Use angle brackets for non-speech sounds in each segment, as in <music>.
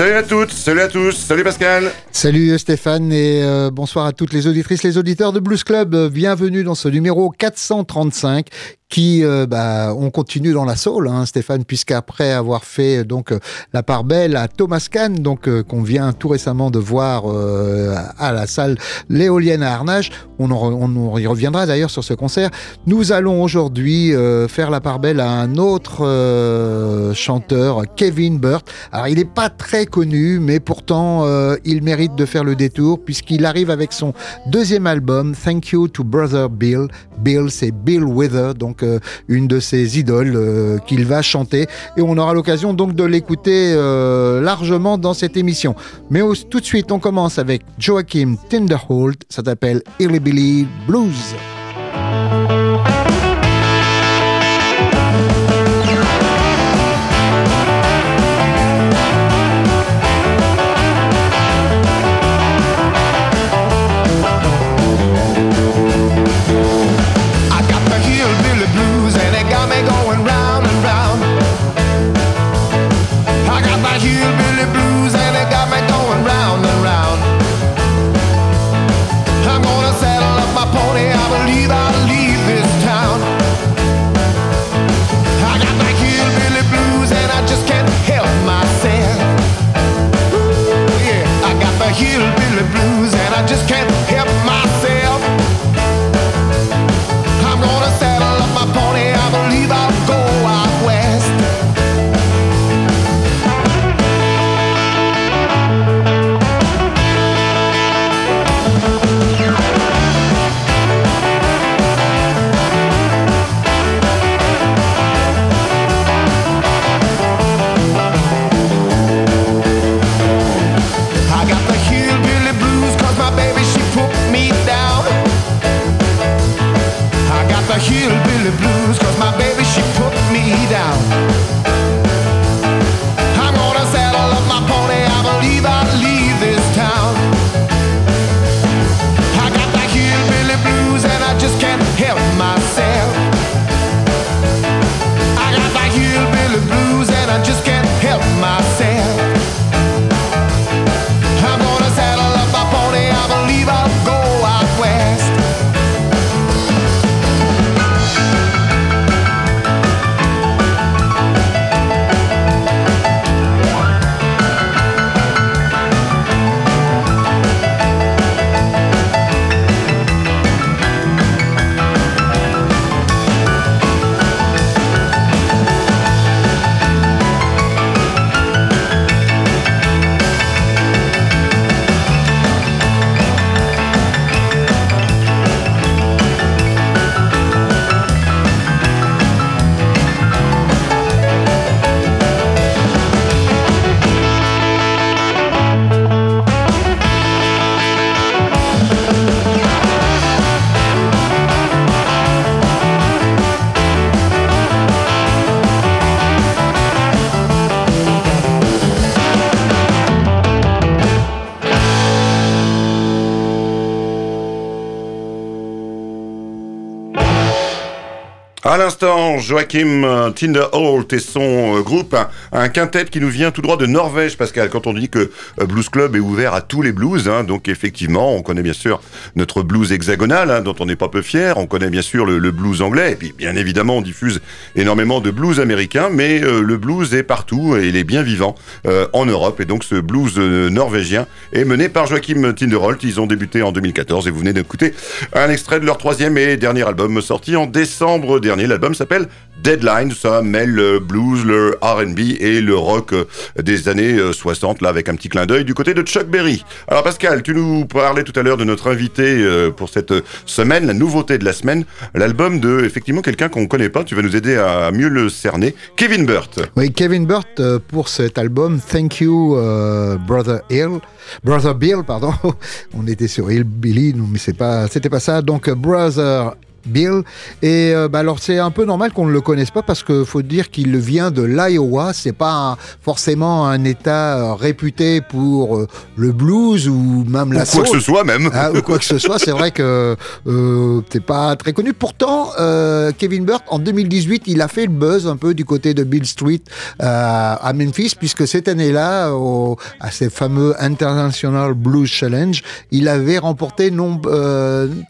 Salut à toutes, salut à tous, salut Pascal. Salut Stéphane et euh, bonsoir à toutes les auditrices, les auditeurs de Blues Club. Bienvenue dans ce numéro 435 qui euh, bah, on continue dans la soul, hein, Stéphane, puisqu'après avoir fait euh, donc la part belle à Thomas Kahn, donc qu'on vient tout récemment de voir à la salle l'éolienne à Arnage, on, on, y reviendra d'ailleurs sur ce concert. Nous allons aujourd'hui faire la part belle à un autre chanteur, Kevin Burt. Alors il n'est pas très connu, mais pourtant il mérite de faire le détour puisqu'il arrive avec son deuxième album, Thank You to Brother Bill. Bill, c'est Bill Wither, donc euh, une de ses idoles euh, qu'il va chanter. Et on aura l'occasion donc de l'écouter euh, largement dans cette émission. Mais tout de suite, on commence avec Joachim Tinderholt. Ça s'appelle Billy Blues. À Joachim euh, Tinderholt et son euh, groupe, un, quintet qui nous vient tout droit de Norvège, Pascal, quand on dit que euh, Blues Club est ouvert à tous les blues, hein, donc effectivement, on connaît bien sûr notre blues hexagonal, hein, dont on n'est pas peu fier, on connaît bien sûr le, blues anglais, et puis bien évidemment, on diffuse énormément de blues américains, mais le blues est partout et il est bien vivant en Europe, et donc ce blues norvégien est mené par Joachim Tinderholt, ils ont débuté en 2014, et vous venez d'écouter un extrait de leur troisième et dernier album sorti en décembre dernier. L'album s'appelle Deadline. Ça mêle le blues, le RB et le rock euh, des années 60, euh, là, avec un petit clin d'œil du côté de Chuck Berry. Alors, Pascal, tu nous parlais tout à l'heure de notre invité euh, pour cette semaine, la nouveauté de la semaine, l'album de, effectivement, quelqu'un qu'on ne connaît pas. Tu vas nous aider à mieux le cerner. Kevin Burt. Oui, Kevin Burt pour cet album Thank You, Brother Hill. Brother Bill, pardon. <laughs> On était sur Hill Billy, mais c'est pas, c'était pas ça. Donc, Brother Bill. Et euh, bah, alors c'est un peu normal qu'on ne le connaisse pas parce qu'il faut dire qu'il vient de l'Iowa. C'est pas forcément un État euh, réputé pour euh, le blues ou même la ou quoi que ce soit même. Ah, ou quoi que ce soit. C'est vrai que c'est pas très connu. Pourtant, Kevin Burt en 2018, il a fait le buzz un peu du côté de Bill Street à Memphis puisque cette année-là, à ces fameux International Blues Challenge, il avait remporté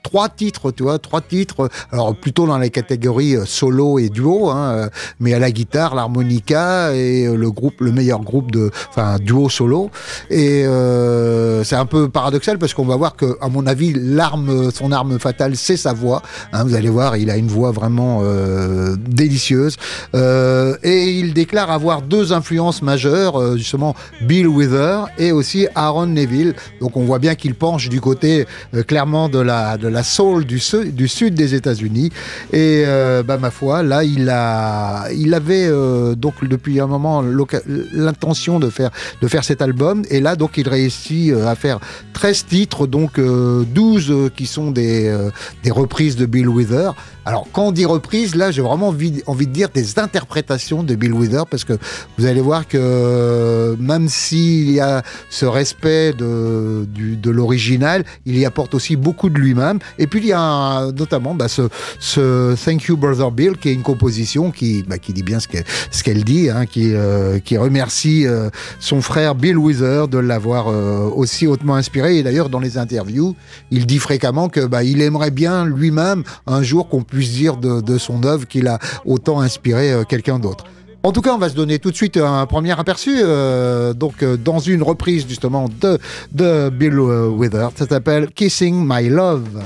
trois titres, tu vois, trois titres alors plutôt dans les catégories euh, solo et duo, hein, euh, mais à la guitare, l'harmonica et euh, le groupe, le meilleur groupe de, enfin duo solo. Et c'est un peu paradoxal parce qu'on va voir que, à mon avis, l'arme, son arme fatale, c'est sa voix. Hein, vous allez voir, il a une voix vraiment délicieuse. et il déclare avoir deux influences majeures, justement Bill Wither et aussi Aaron Neville. Donc on voit bien qu'il penche du côté clairement de la de la soul du, du sud des États-Unis. Et euh, bah, ma foi, là, il, avait euh, donc depuis un moment l'intention de faire, de faire cet album. Et là, donc, il réussit euh, à faire 13 titres, donc 12 qui sont des, des reprises de Bill Wither. Alors, quand on dit reprise, là, j'ai vraiment envie, envie, de dire des interprétations de Bill Wither, parce que vous allez voir que même s'il y a ce respect de, de l'original, il y apporte aussi beaucoup de lui-même. Et puis, il y a notamment bah, ce, ce, Thank You Brother Bill, qui est une composition qui, bah, qui dit bien ce qu'elle qu'elle dit, hein, qui, euh, qui remercie euh, son frère Bill Wither de l'avoir euh, aussi hautement inspiré. Et d'ailleurs, dans les interviews, il dit fréquemment que bah, il aimerait bien lui-même un jour qu'on puisse dire de, son œuvre qu'il a autant inspiré euh, quelqu'un d'autre. En tout cas, on va se donner tout de suite un premier aperçu, euh, donc euh, dans une reprise justement de, de Bill Wither. Ça s'appelle Kissing My Love.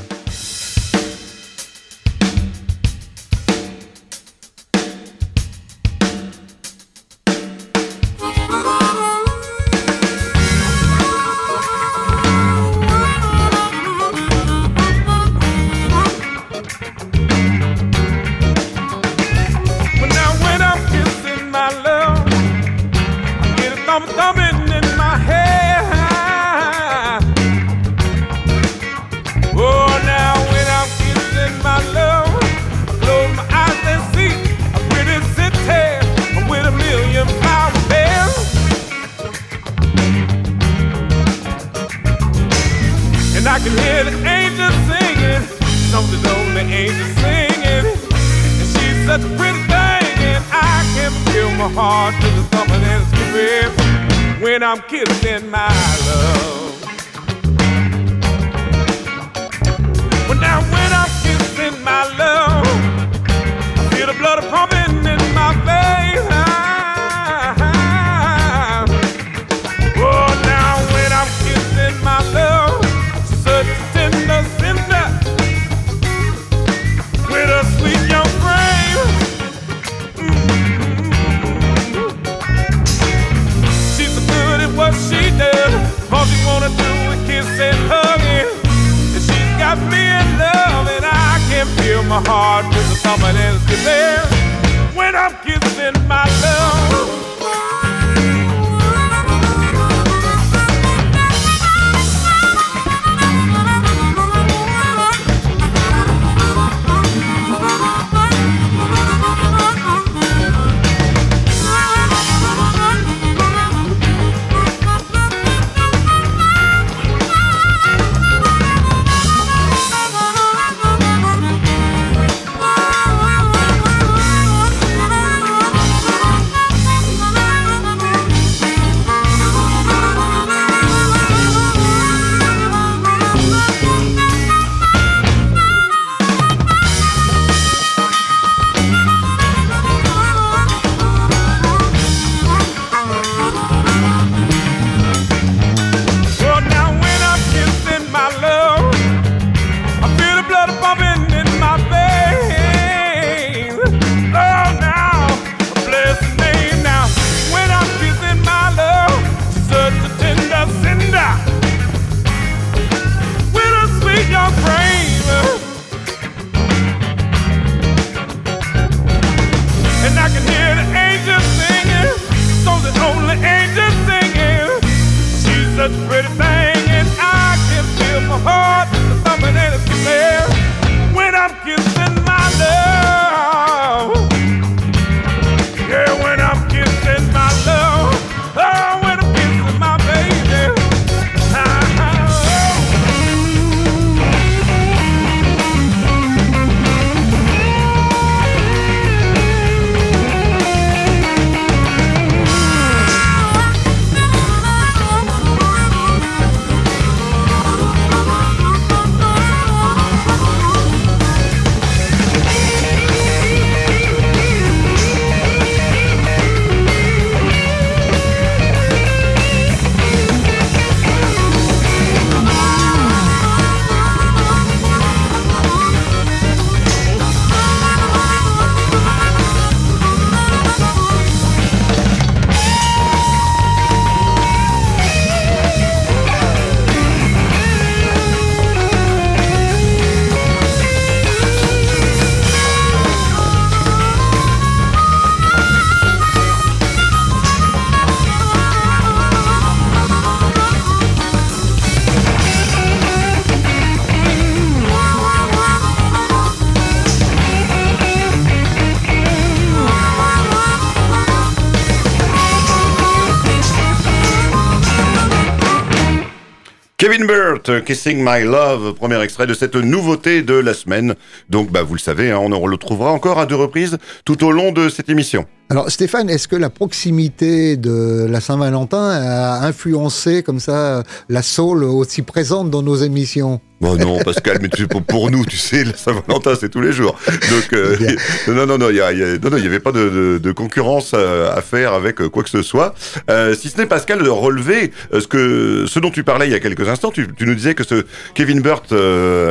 Kevin Burt, Kissing My Love, premier extrait de cette nouveauté de la semaine. Donc, bah, vous le savez, hein, on le retrouvera encore à deux reprises tout au long de cette émission. Alors Stéphane, est-ce que la proximité de la Saint-Valentin a influencé comme ça la soul aussi présente dans nos émissions? Bon non, Pascal, mais tu, pour, nous, tu sais, la Saint-Valentin, c'est tous les jours. Donc, euh, <laughs> non, non, non, il n'y avait pas de, concurrence à, faire avec quoi que ce soit. Euh, si ce n'est, Pascal, de relever euh, ce, que, ce dont tu parlais il y a quelques instants. Tu, nous disais que ce Kevin Burt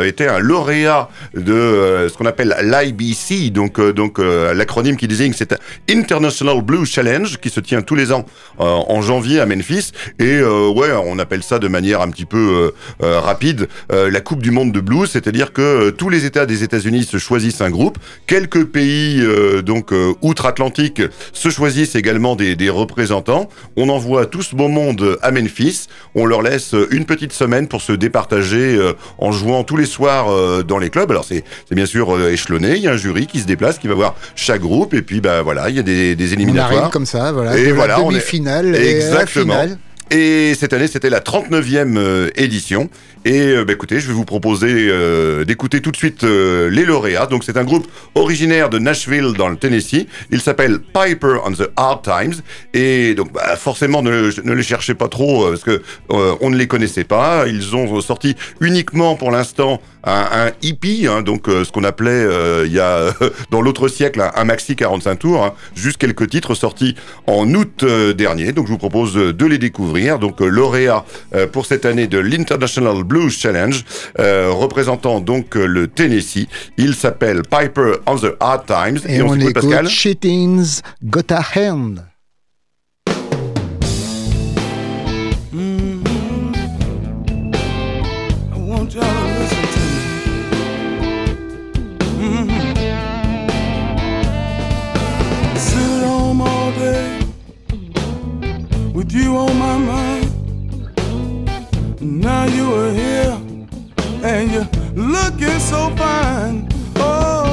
était un lauréat de ce qu'on appelle l'IBC, donc, donc l'acronyme qui désigne c'est International Blues Challenge, qui se tient tous les ans en janvier à Memphis. Et ouais, on appelle ça de manière un petit peu rapide la Coupe du Monde de blues, c'est-à-dire que euh, tous les États des États-Unis se choisissent un groupe, quelques pays euh, donc euh, outre-Atlantique se choisissent également des, représentants. On envoie tout ce beau monde à Memphis. On leur laisse une petite semaine pour se départager en jouant tous les soirs dans les clubs. Alors c'est bien sûr échelonné. Il y a un jury qui se déplace, qui va voir chaque groupe, et puis bah voilà, il y a des, des éliminatoires. comme ça, voilà. Et voilà, demi-finale. Exactement. Et cette année, c'était la 39e édition. Et euh, bah, écoutez, je vais vous proposer euh, d'écouter tout de suite euh, les lauréats. Donc c'est un groupe originaire de Nashville dans le Tennessee. Il s'appelle Piper on the Hard Times. Et donc bah, forcément ne, les cherchez pas trop parce que on ne les connaissait pas. Ils ont sorti uniquement pour l'instant un, un hippie, hein, donc ce qu'on appelait il y a <laughs> dans l'autre siècle un, maxi 45 tours. Hein, juste quelques titres sortis en août dernier. Donc je vous propose de les découvrir. Donc lauréat pour cette année de l'International Blues Challenge, euh, représentant donc euh, le Tennessee. Il s'appelle Piper on the Hard Times. Et, on, écoute Pascal. Shittings Got a Hand. With you on my mind. Now you are here and you're looking so fine. Oh,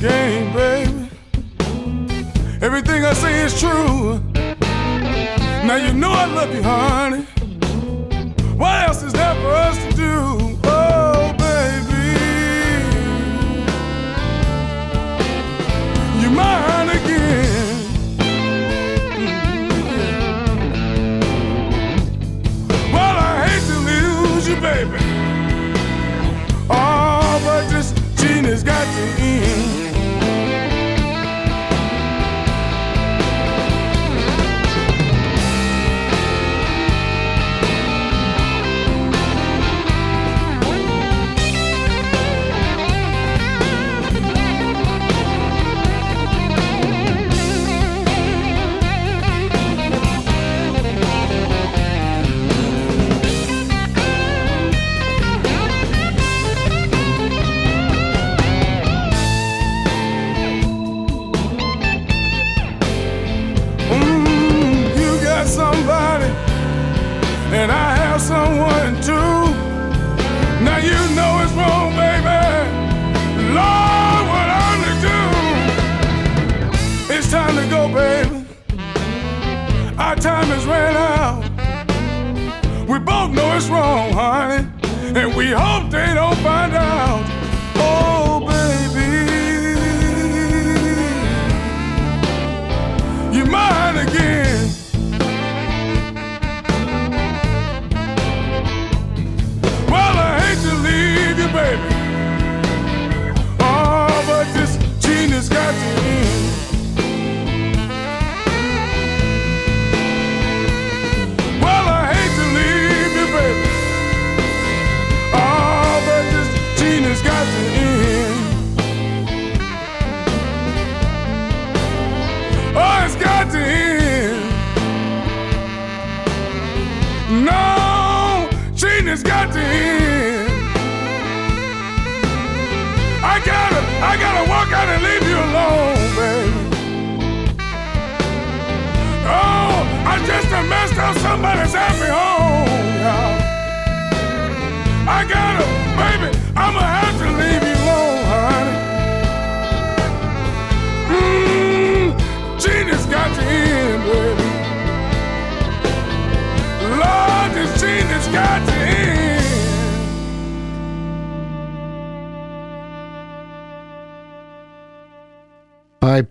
game, baby. Everything I say is true. Now you know I love you, honey. What else is there for us to do?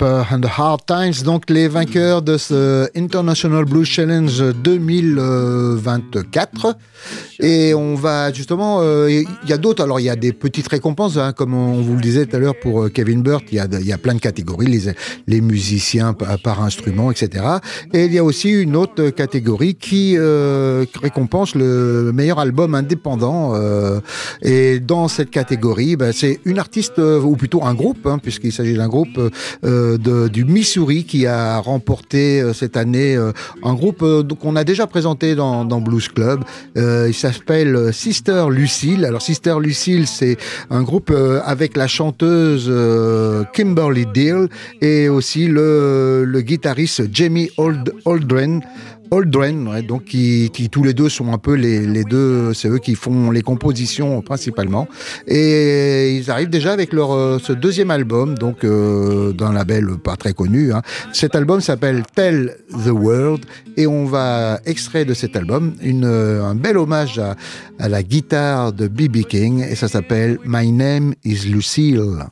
And the Hard Times, donc les vainqueurs de ce International Blues Challenge 2024. Et on va justement, euh, il y a d'autres, alors il y a des petites récompenses, hein, comme on vous le disait tout à l'heure pour euh, Kevin Burt, il y y a plein de catégories, les, musiciens par, instrument, etc. Et il y a aussi une autre catégorie qui euh, récompense le meilleur album indépendant. Et dans cette catégorie, ben, c'est une artiste, ou plutôt un groupe, hein, puisqu'il s'agit d'un groupe de, du Missouri qui a remporté euh, cette année euh, un groupe qu'on a déjà présenté dans, Blues Club. il s'appelle Sister Lucille. Alors Sister Lucille, c'est un groupe avec la chanteuse Kimberly Deal et aussi le, guitariste Jamie Old. Oldren, ouais, donc qui, qui, tous les deux sont un peu les, les deux, c'est eux qui font les compositions principalement. Et ils arrivent déjà avec leur euh, ce deuxième album, donc euh, d'un label pas très connu. Hein. Cet album s'appelle Tell the World et on va extraire de cet album une, un bel hommage à, à la guitare de B.B. King et ça s'appelle My Name is Lucille.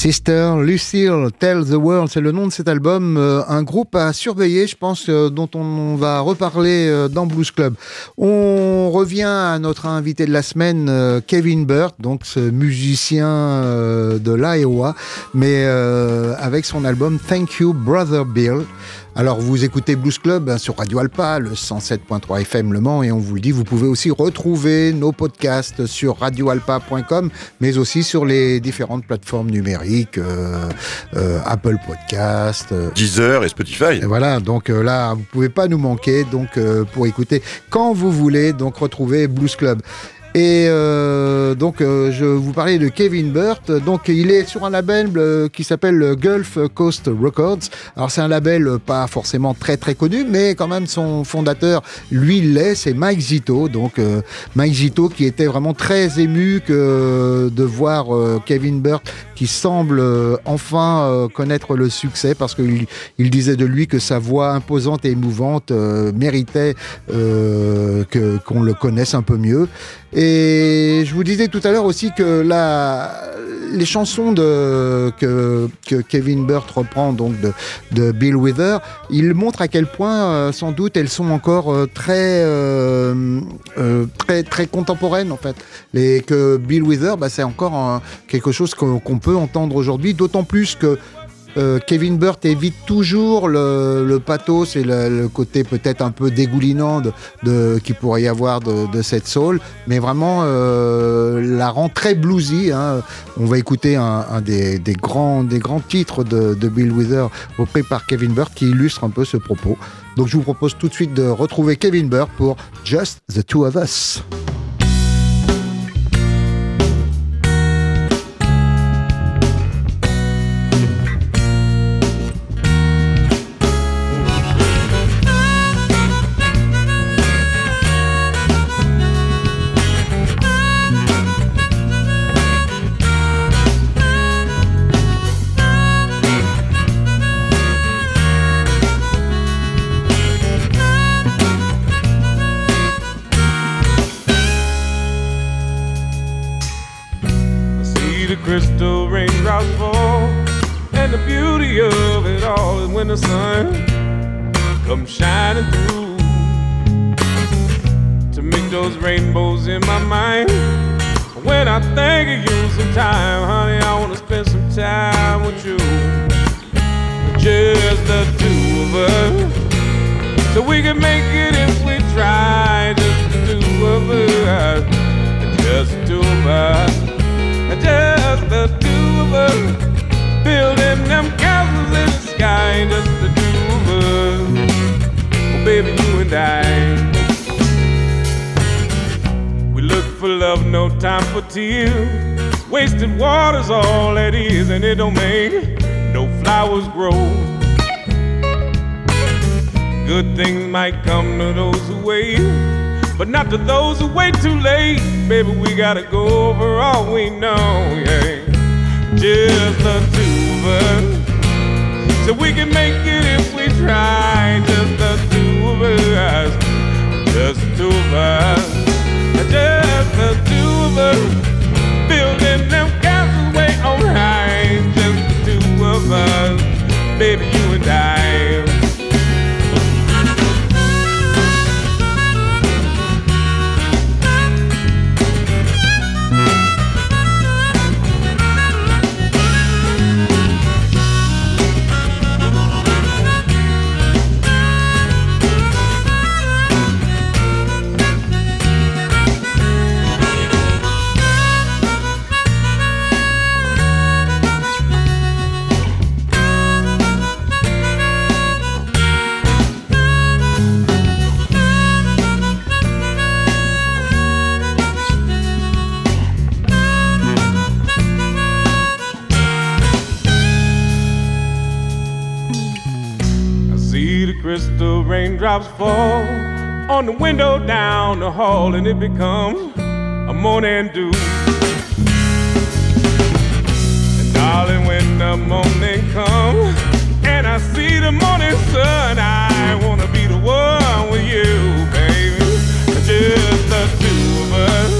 Sister Lucille, Tell the World, c'est le nom de cet album. Euh, un groupe à surveiller, je pense, euh, dont on va reparler euh, dans Blues Club. On revient à notre invité de la semaine, Kevin Burt, donc ce musicien de l'Iowa, mais avec son album Thank You Brother Bill. Alors vous écoutez Blues Club hein, sur Radio Alpa, le 107.3 FM Le Mans, et on vous le dit, vous pouvez aussi retrouver nos podcasts sur radioalpa.com, mais aussi sur les différentes plateformes numériques, euh, euh, Apple Podcast, euh, Deezer et Spotify. Et voilà, donc là, vous pouvez pas nous manquer, donc pour écouter quand vous voulez, donc retrouver Blues Club. Et euh, donc, euh, je vous parlais de Kevin Burt. Donc, il est sur un label euh, qui s'appelle Gulf Coast Records. Alors, c'est un label pas forcément très très connu, mais quand même son fondateur, lui, l'est. C'est Mike Zito. Donc, Mike Zito qui était vraiment très ému que de voir Kevin Burt qui semble enfin connaître le succès parce qu'il il disait de lui que sa voix imposante et émouvante méritait qu'on le connaisse un peu mieux. Et je vous disais tout à l'heure aussi que la, les chansons de, que, que Kevin Burt reprend donc de, de Bill Wither, il montre à quel point, euh, sans doute, elles sont encore euh, très, euh, très, très contemporaines en fait. Et que Bill Wither, bah, c'est encore quelque chose qu'on peut entendre aujourd'hui, d'autant plus que euh, Kevin Burt évite toujours le, pathos et le, côté peut-être un peu dégoulinant de, qu'il pourrait y avoir de, cette soul, mais vraiment euh, la rend très bluesy. Hein. On va écouter un, des, grands, des grands titres de, Bill Wither repris par Kevin Burt qui illustre un peu ce propos. Donc je vous propose tout de suite de retrouver Kevin Burt pour Just the Two of Us. come shining through to make those rainbows in my mind. When I think of you sometime, honey, I wanna spend some time with you. Just the two of us. So we can make it if we try. Just the two of us. Just the two of us. Just the two of us. Building them castles in the sky. Just the two baby, you and I. We look for love, no time for tears. Wasted water's all it is, and it don't make no flowers grow. Good things might come to those who wait, but not to those who wait too late. Baby, we gotta go over all we know, yeah. Just the two of us. So we can make it if we try. Just the just the two of us. Just the two of us. Building them castles way on high. Just the two of us. Baby, you and I. raindrops fall on the window down the hall, and it becomes a morning dew. And darling, when the morning comes and I see the morning sun, I wanna be the one with you, baby. Just the two of us,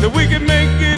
so we can make it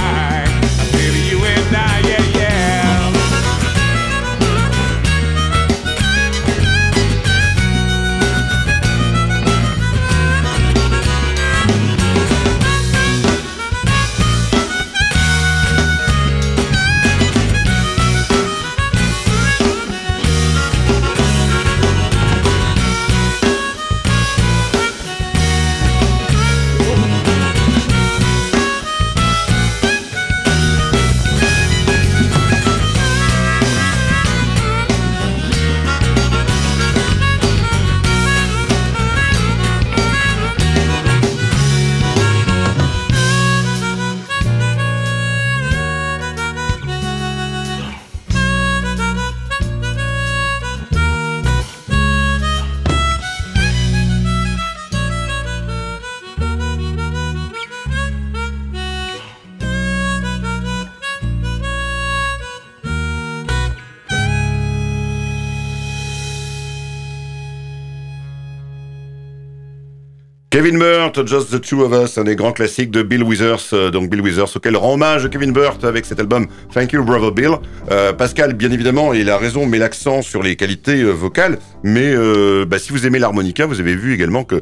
Kevin Burt, Just the Two of Us, un des grands classiques de Bill Withers. euh, donc Bill Withers, auquel rend hommage Kevin Burt avec cet album Thank You Brother Bill. Euh, Pascal, bien évidemment, il a raison, met l'accent sur les qualités euh, vocales. Mais euh, bah, si vous aimez l'harmonica, vous avez vu également que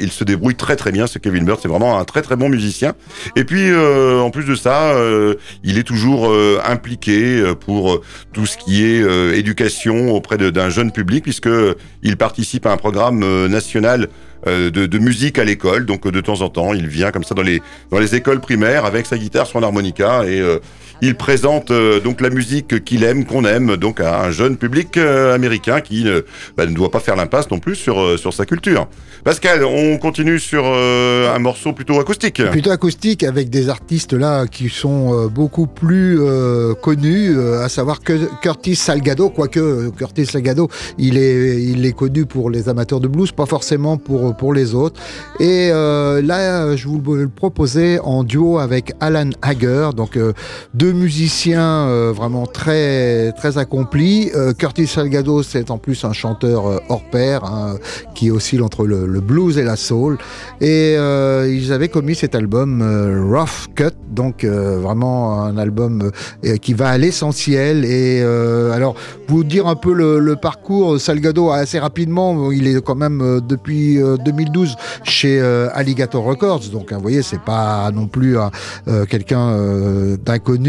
il se débrouille très très bien. Ce Kevin Burt, c'est vraiment un très très bon musicien. Et puis en plus de ça, il est toujours impliqué pour tout ce qui est éducation auprès d'un jeune public, puisque il participe à un programme national de, de musique à l'école. Donc euh, de temps en temps, il vient comme ça dans les dans les écoles primaires avec sa guitare, son harmonica et euh, il présente euh, donc la musique qu'il aime, qu'on aime, donc à un jeune public euh, américain qui ne, bah, ne doit pas faire l'impasse non plus sur euh, sur sa culture. Pascal, on continue sur euh, un morceau plutôt acoustique. Plutôt acoustique avec des artistes là qui sont euh, beaucoup plus euh, connus, euh, à savoir que Curtis Salgado, quoique euh, Curtis Salgado, il est, il est connu pour les amateurs de blues, pas forcément pour, pour les autres. Et euh, là, je vous le proposais en duo avec Alan Hager, donc euh, deux musiciens euh, vraiment très, très accomplis. Euh, Curtis Salgado, c'est en plus un chanteur euh, hors pair, hein, qui oscille entre le, le blues et la soul. Et euh, ils avaient commis cet album euh, Rough Cut, donc vraiment un album qui va à l'essentiel. Et alors, vous dire un peu le, le parcours, Salgado assez rapidement, il est quand même depuis euh, 2012 chez Alligator Records, donc hein, vous voyez, c'est pas non plus euh, quelqu'un euh,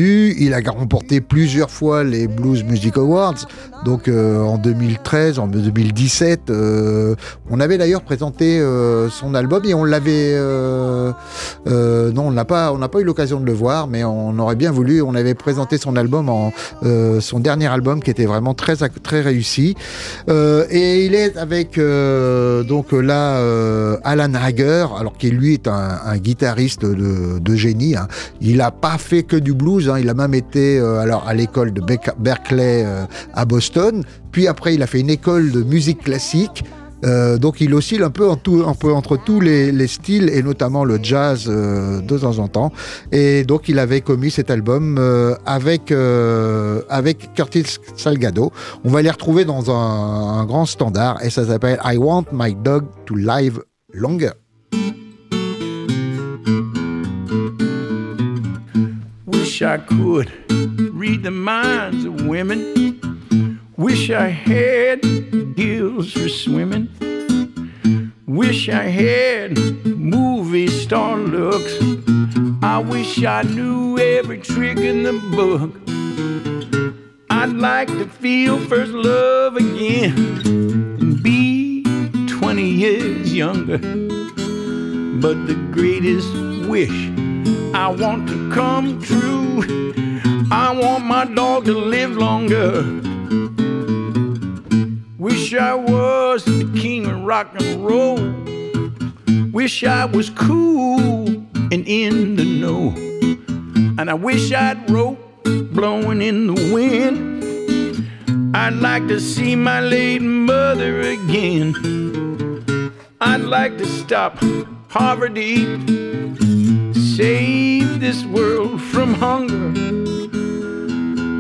Il a remporté plusieurs fois les Blues Music Awards, donc euh, en 2013, en 2017. euh, on avait d'ailleurs présenté euh, son album et on l'avait. non, on n'a pas, on n'a pas eu l'occasion de le voir, mais on aurait bien voulu. On avait présenté son album en son dernier album qui était vraiment très très réussi. Et il est avec donc là Alan Hager, alors qui lui est un, un guitariste de, de génie. hein. Il n'a pas fait que du blues. hein. Il a même été euh, alors à l'école de Berkeley euh, à Boston. Puis après, il a fait une école de musique classique. Euh, donc il oscille un peu, en tout- un peu entre tous les, les styles et notamment le jazz euh, de temps en temps. Et donc il avait commis cet album euh, avec, euh, avec Curtis Salgado. On va les retrouver dans un, un grand standard et ça s'appelle I Want My Dog to Live Longer. Wish I could read the minds of women. Wish I had gills for swimming. Wish I had movie star looks. I wish I knew every trick in the book. I'd like to feel first love again and be 20 years younger. But the greatest wish I want to come true. I want my dog to live longer. Wish I was the king of rock and roll. Wish I was cool and in the know. And I wish I'd rope blowing in the wind. I'd like to see my late mother again. I'd like to stop eat save this world from hunger.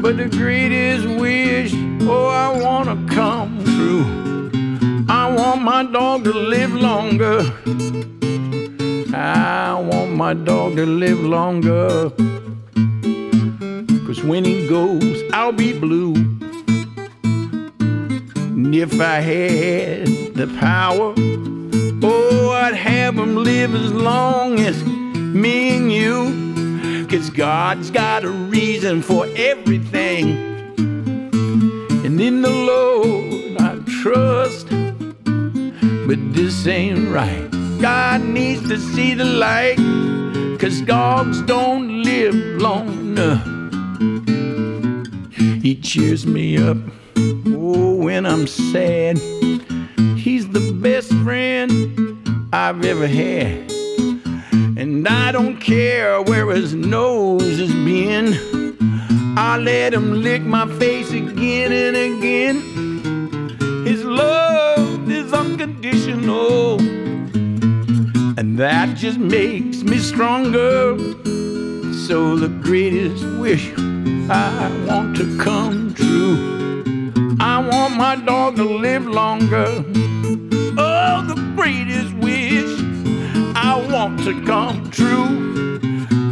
But the greatest wish, oh, I wanna come true. I want my dog to live longer. I want my dog to live longer. Cause when he goes, I'll be blue. And if I had the power, oh, I'd have him live as long as me and you. Cause God's got a reason for everything. And in the Lord I trust. But this ain't right. God needs to see the light. Cause dogs don't live long enough. He cheers me up. Oh, when I'm sad. He's the best friend I've ever had. And I don't care where his nose has been. I let him lick my face again and again. His love is unconditional. And that just makes me stronger. So the greatest wish I want to come true. I want my dog to live longer. Oh, the greatest wish I want to come true.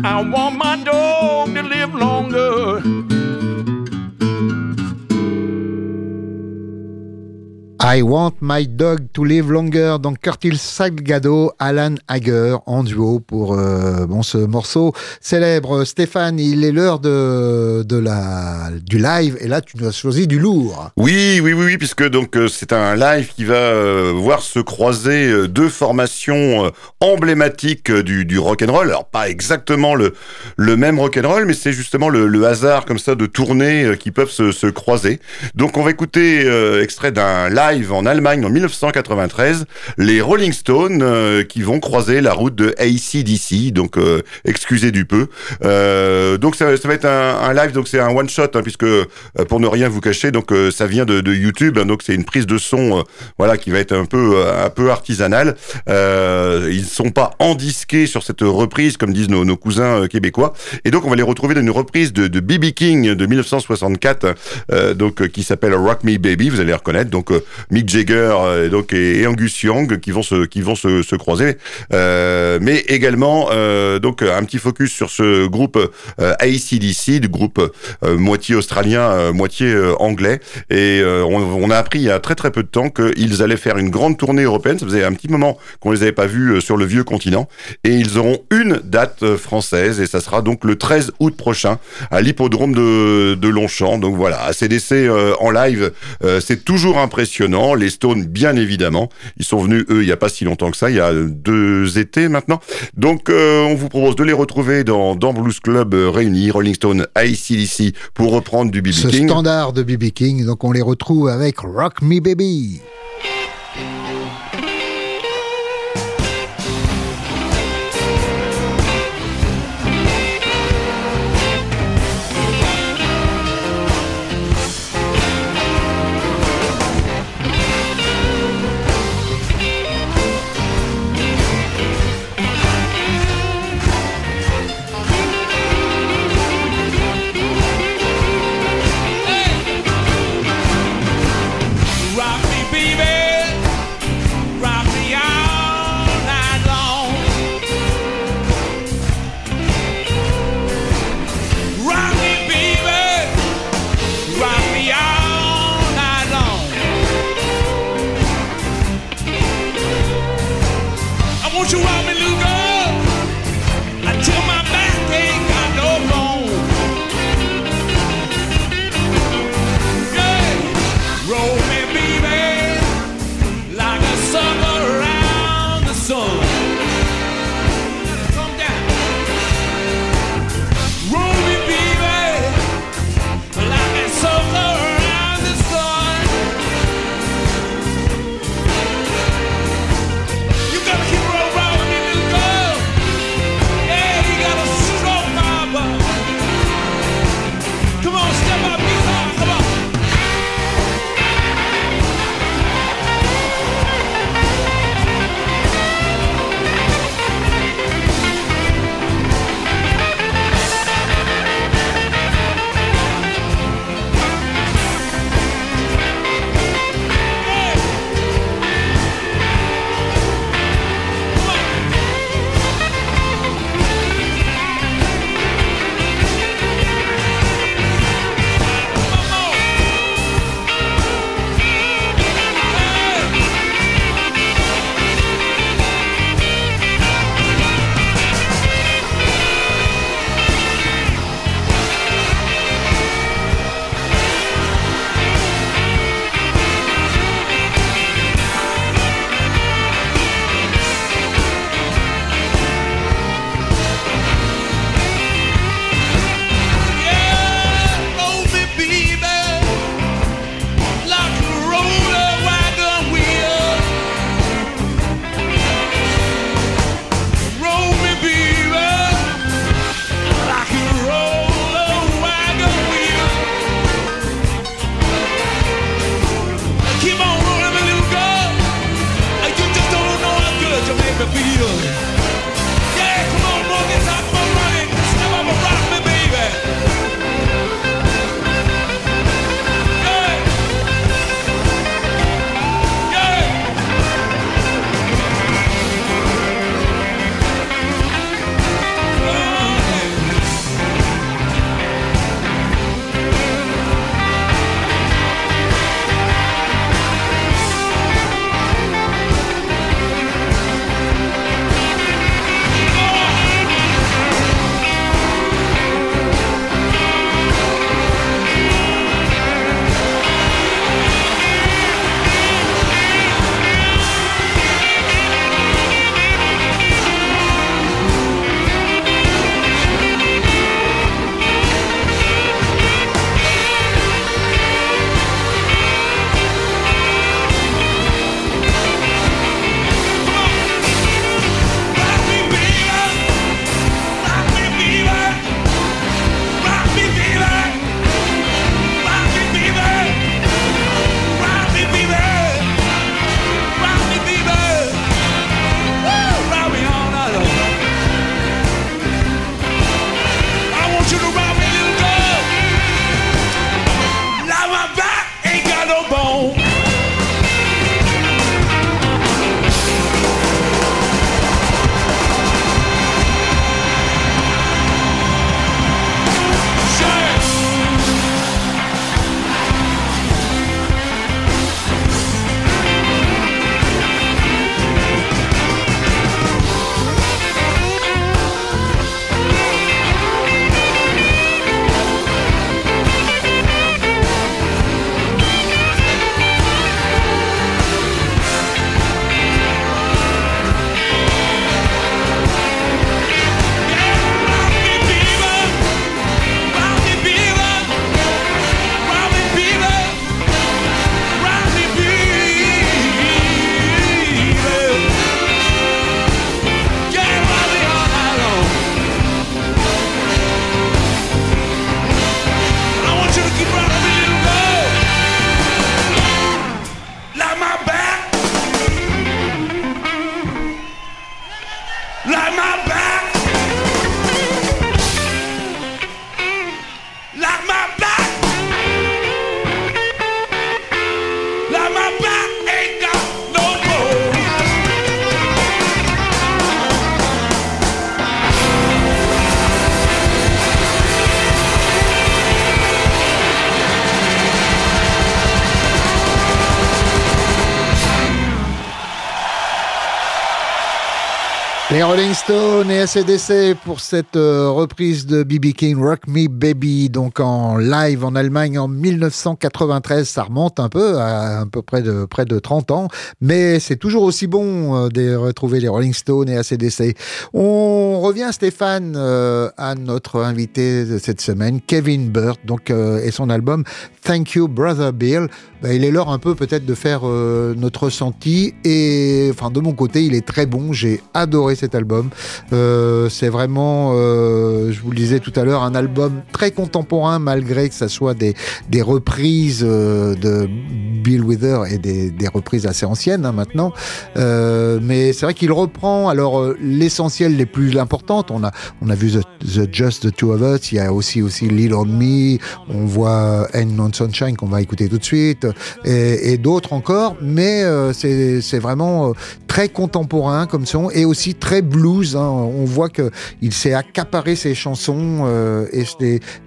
I want my dog to live longer. I Want My Dog to Live Longer, donc Curtis Salgado, Alan Hager en duo pour euh, bon, ce morceau célèbre. Stéphane, il est l'heure de, de la, du live et là tu nous as choisi du lourd. Oui, oui, oui, oui puisque donc euh, c'est un live qui va euh, voir se croiser deux formations emblématiques du, du rock and roll. Alors pas exactement le, le même rock and roll, mais c'est justement le, hasard comme ça de tournées qui peuvent se, se croiser. Donc on va écouter extrait d'un live en Allemagne en 1993, les Rolling Stones euh, qui vont croiser la route de ACDC, donc euh, excusez du peu. Euh, donc ça, ça va être un, un live, donc c'est un one shot hein, puisque euh, pour ne rien vous cacher, donc euh, ça vient de, de YouTube, hein, donc c'est une prise de son, euh, voilà, qui va être un peu un peu artisanale. Ils sont pas endisqués sur cette reprise comme disent nos, nos cousins québécois, et donc on va les retrouver dans une reprise de, BB King de 1964, euh, donc qui s'appelle Rock Me Baby, vous allez reconnaître. Donc Mick Jagger euh, donc et, et Angus Young qui vont se qui vont se, se croiser, euh, mais également euh, donc un petit focus sur ce groupe ACDC, du groupe moitié australien, moitié anglais, et on, a appris il y a très très peu de temps qu'ils allaient faire une grande tournée européenne. Ça faisait un petit moment qu'on les avait pas vus sur le vieux continent, et ils auront une date française, et ça sera donc le 13 août prochain à l'hippodrome de, de Longchamp. Donc voilà, ACDC en live, c'est toujours impressionnant. Les Stones, bien évidemment, ils sont venus eux il y a pas si longtemps que ça, il y a deux étés maintenant. Donc euh, on vous propose de les retrouver dans, dans Blues Club euh, réunis, Rolling Stone, ACDC pour reprendre du BB Ce King. standard de BB King, donc on les retrouve avec. Rock me, baby. Les Rolling Stones et ACDC pour cette euh, reprise de BB King Rock Me Baby, donc en live en Allemagne en 1993. Ça remonte un peu à un peu près de près de 30 ans, mais c'est toujours aussi bon euh, de retrouver les Rolling Stones et ACDC. On revient Stéphane euh, à notre invité de cette semaine, Kevin Burt, donc et son album Thank You Brother Bill. Ben, il est l'heure un peu peut-être de faire notre ressenti et enfin de mon côté, il est très bon. J'ai adoré cet album. Euh, c'est vraiment, euh, je vous le disais tout à l'heure, un album très contemporain malgré que ça soit des, reprises euh, de Bill Wither et des, reprises assez anciennes hein, maintenant. mais c'est vrai qu'il reprend alors l'essentiel les plus importantes. On a, on a vu the, Just the Two of Us. Il y a aussi aussi Little on Me. On voit End Non Sunshine qu'on va écouter tout de suite et, et d'autres encore. Mais c'est vraiment très contemporain comme son et aussi très blues. Hein. On voit qu'il s'est accaparé ses chansons euh, et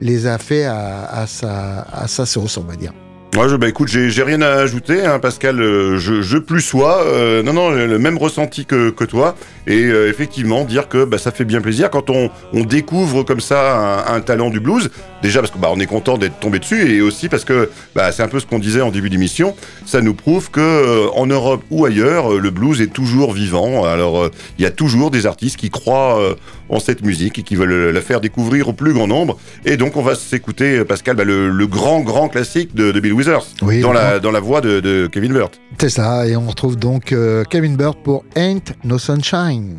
les, a fait à, à, sa, à sa sauce, on va dire. Je, bah écoute, j'ai rien à ajouter, hein, Pascal. Euh, je, je plus sois, euh, non, non, le même ressenti que, toi. Et euh, effectivement, dire que bah, ça fait bien plaisir quand on, découvre comme ça un, talent du blues. Déjà parce que bah, est content d'être tombé dessus, et aussi parce que bah, c'est un peu ce qu'on disait en début d'émission. Ça nous prouve que en Europe ou ailleurs, le blues est toujours vivant. Alors, il y a toujours des artistes qui croient en cette musique et qui veulent la faire découvrir au plus grand nombre. Et donc, on va s'écouter, Pascal, bah, le, le, grand, grand classique de, de Bill Withers, oui, dans, la, dans la voix de, de Kevin Burt. C'est ça, et on retrouve donc euh, Kevin Burt pour Ain't No Sunshine.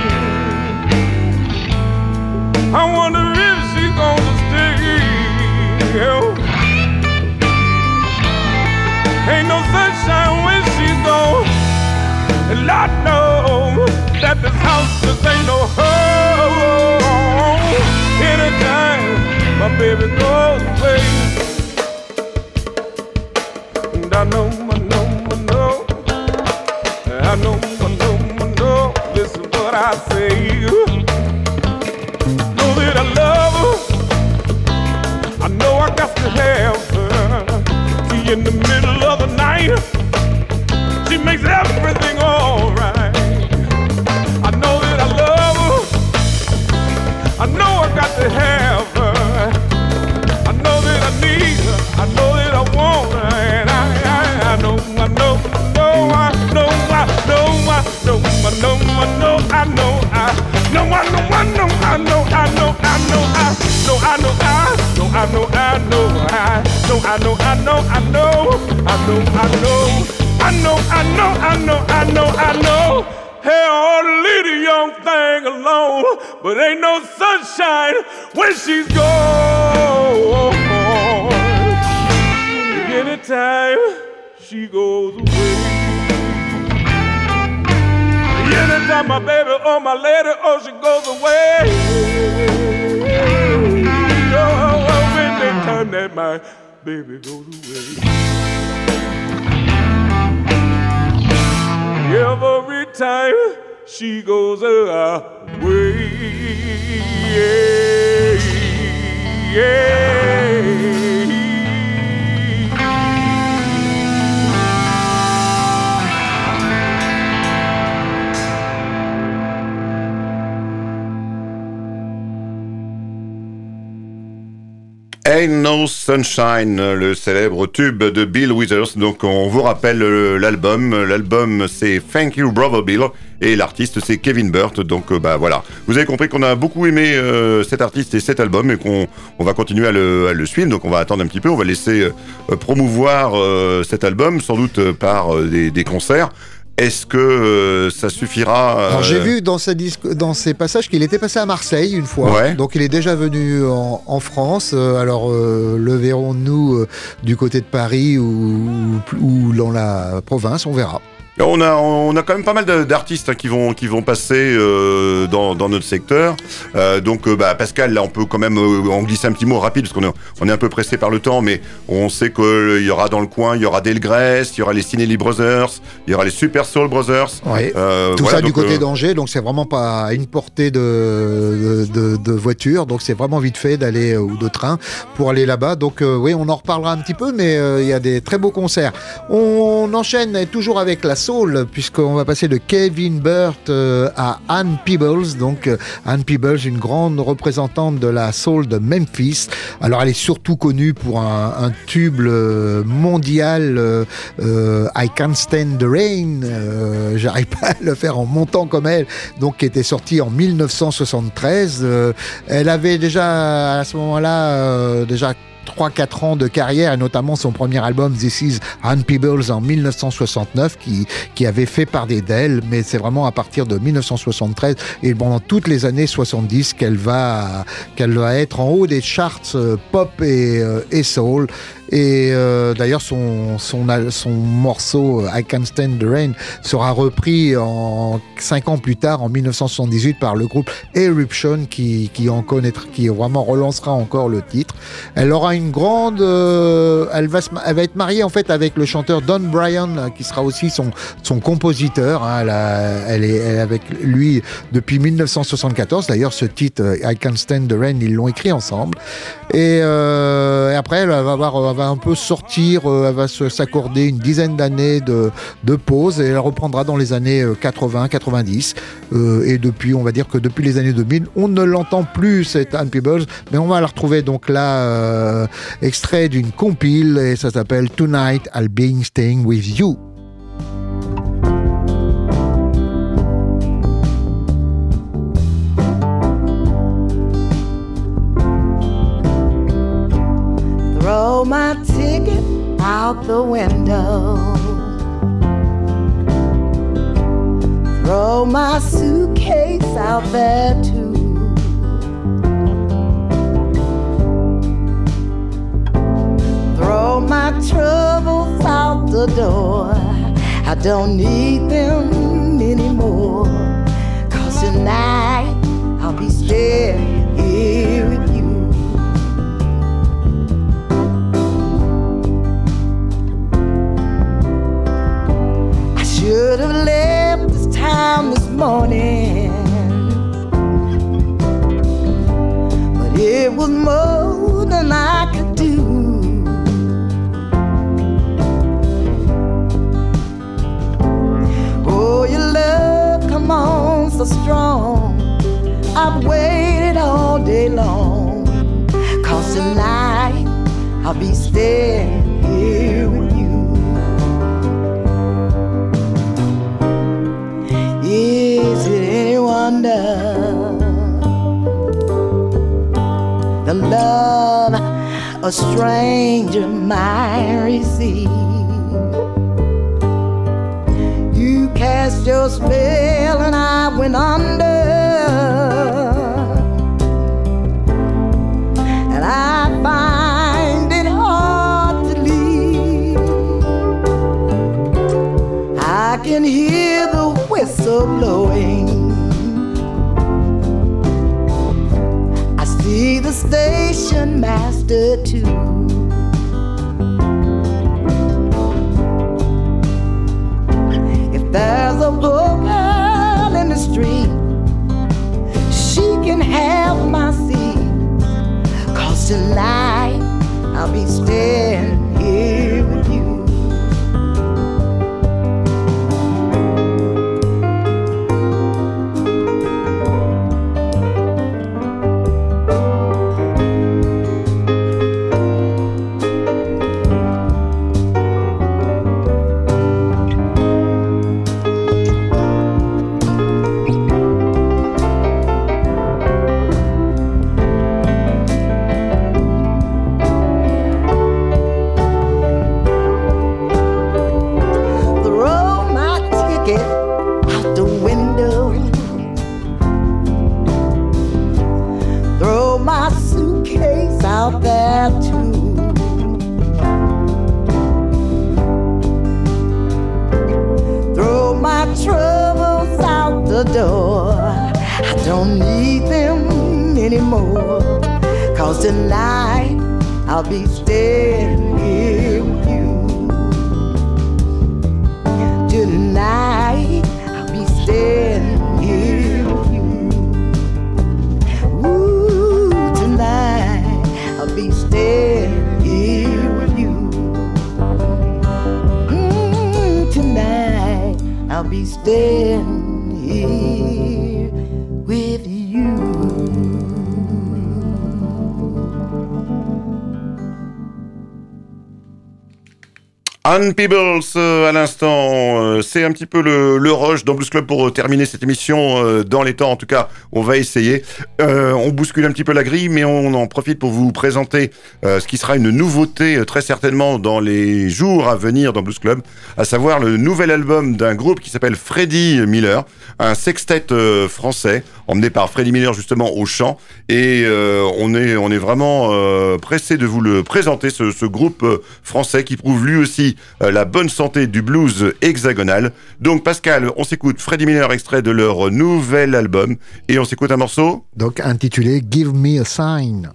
I wonder if she's gonna stay. Ain't no sunshine when she's gone. And knows that this house just ain't no home. My baby goes away. And I know, I know, I know. I know, I know, I know. Listen what I say. I love her. I know I got to have her. See, in the middle of the night, she makes everything she's gone. Anytime she goes away. Anytime my baby or my lady, oh, she goes away. Oh, when they time that my baby goes away. Every time she goes away. Yeah, Ain't No Sunshine, le célèbre tube de Bill Withers. Donc on vous rappelle l'album. L'album c'est Thank You Brother Bill et l'artiste c'est Kevin Burt. Donc euh, bah voilà, vous avez compris qu'on a beaucoup aimé euh, cet artiste et cet album et qu'on on va continuer à le, suivre. Donc on va attendre un petit peu, on va laisser euh, promouvoir cet album sans doute par des concerts. Est-ce que euh, ça suffira J'ai euh, vu dans, sa dans ses passages qu'il était passé à Marseille une fois. Donc il est déjà venu en, France. Euh, alors le verrons-nous du côté de Paris ou, ou dans la province On verra. On a, on a quand même pas mal d'artistes hein, qui, vont, qui vont passer euh, dans, dans, notre secteur. Euh, donc, euh, bah, Pascal, là, on peut quand même en glisser un petit mot rapide parce qu'on est, on est un peu pressé par le temps, mais on sait qu'il y aura dans le coin, il y aura Delgrès, il y aura les Cinelli Brothers, il y aura les Super Soul Brothers. Tout ça du côté d'Angers, donc c'est vraiment pas à une portée de, de, de voiture, donc c'est vraiment vite fait d'aller ou de train pour aller là-bas. Donc, oui, on en reparlera un petit peu, mais il y a des très beaux concerts. On enchaîne toujours avec la puisqu'on va passer de Kevin Burt euh, à Anne Peebles. Donc, euh, Anne Peebles, une grande représentante de la soul de Memphis. Alors, elle est surtout connue pour un, tube euh, mondial, I Can't Stand the Rain. J'arrive pas à le faire en montant comme elle. Donc, qui était sorti en 1973. elle avait déjà, à ce moment-là, déjà 3-4 ans de carrière, notamment son premier album This Is Anne Peebles en 1969, qui, qui avait fait parler d'elle, mais c'est vraiment à partir de 1973 et pendant toutes les années 70 qu'elle va, qu'elle va être en haut des charts euh, pop et, euh, et soul. Et euh, d'ailleurs, son, son, son, morceau I Can't Stand the Rain sera repris en 5 ans plus tard, en 1978, par le groupe Eruption, qui, qui en connaîtra, qui vraiment relancera encore le titre. Elle aura une grande, euh, elle, va elle va être mariée en fait avec le chanteur Don Bryan, qui sera aussi son, son compositeur. Hein. Elle, est, elle, est, avec lui depuis 1974. D'ailleurs, ce titre I Can't Stand the Rain, ils l'ont écrit ensemble. Et, euh, après, elle va avoir un peu sortir, euh, elle va s'accorder une dizaine d'années de, pause et elle reprendra dans les années 80-90. Euh, euh, et depuis, on va dire que depuis les années 2000, on ne l'entend plus, cette Anne Peebles, mais on va la retrouver donc là, extrait d'une compile et ça s'appelle Tonight I'll Be Staying With You. Out the window. Throw my suitcase out there too. Throw my troubles out the door. I don't need them anymore. Cause tonight I'll be staying here should have left this town this morning. But it was more than I could do. Oh, your love, come on, so strong. I've waited all day long. Cause tonight I'll be staying here love a stranger might receive? You cast your spell and I went under. And I find it hard to leave. I can hear the whistle blowing. Too. If there's a poor be staying here Anne Peebles euh, à l'instant, euh, c'est un petit peu le, le rush dans Blues Club pour euh, terminer cette émission dans les temps. En tout cas, on va essayer. On bouscule un petit peu la grille, mais on en profite pour vous présenter ce qui sera une nouveauté très certainement dans les jours à venir dans Blues Club, à savoir le nouvel album d'un groupe qui s'appelle Freddy Miller, un sextet français emmené par Freddy Miller justement au chant. Et on est on est vraiment pressé de vous le présenter ce, groupe français qui prouve lui aussi la bonne santé du blues hexagonal. Donc Pascal, on s'écoute Freddie Miller extrait de leur nouvel album et on s'écoute un morceau. Donc intitulé Give Me a Sign.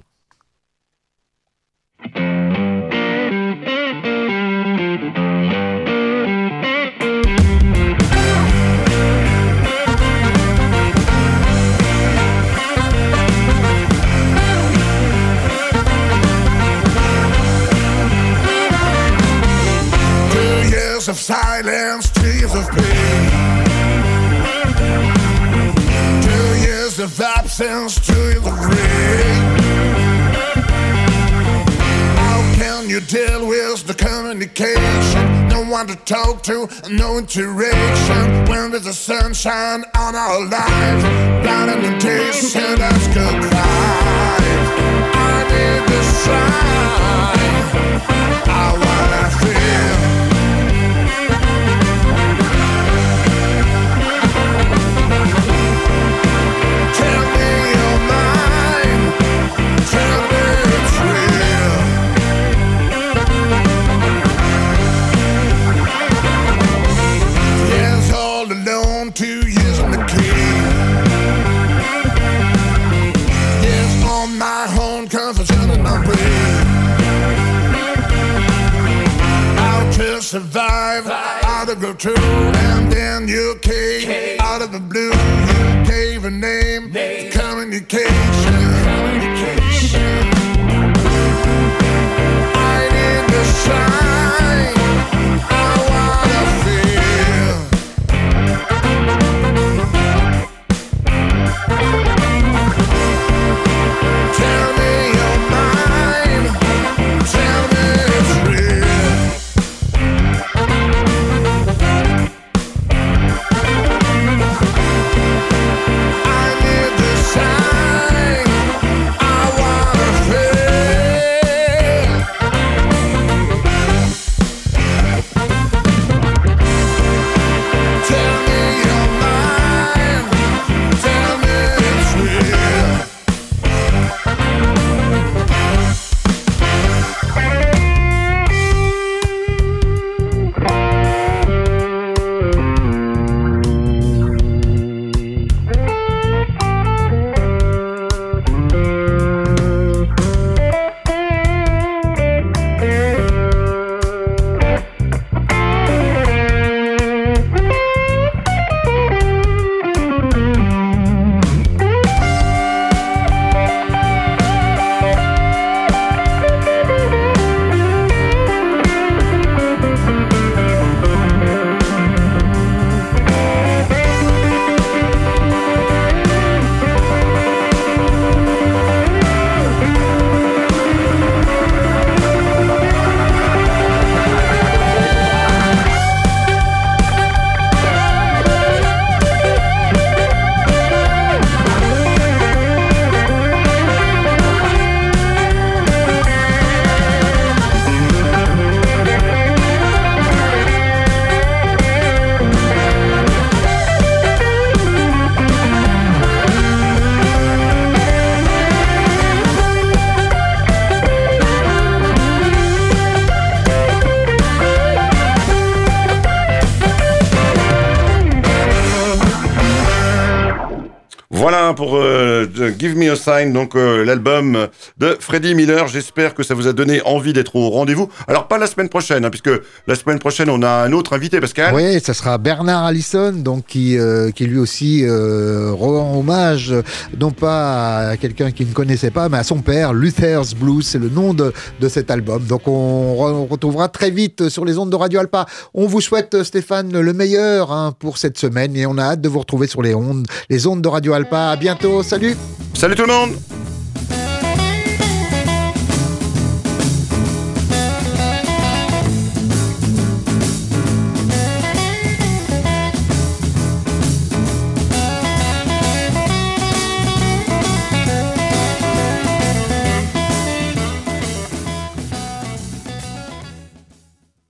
Years of silence, two years of pain. Two years of absence, two years of rain. How can you deal with the communication? No one to talk to, no interaction. When there's a sunshine on our lives, blind imitation, that's good cry. I need the sign. true Donc euh, l'album de Freddie Miller. J'espère que ça vous a donné envie d'être au rendez-vous. Alors pas la semaine prochaine, hein, puisque la semaine prochaine on a un autre invité, Pascal. Oui, ça sera Bernard Allison, donc qui, euh, qui lui aussi euh, rend hommage, non pas à quelqu'un qu'il ne connaissait pas, mais à son père, Luther's Blues, c'est le nom de, de cet album. Donc on retrouvera très vite sur les ondes de Radio Alpa. On vous souhaite, Stéphane, le meilleur hein, pour cette semaine et on a hâte de vous retrouver sur les ondes, les ondes de Radio Alpa. À bientôt, salut Salut tout le monde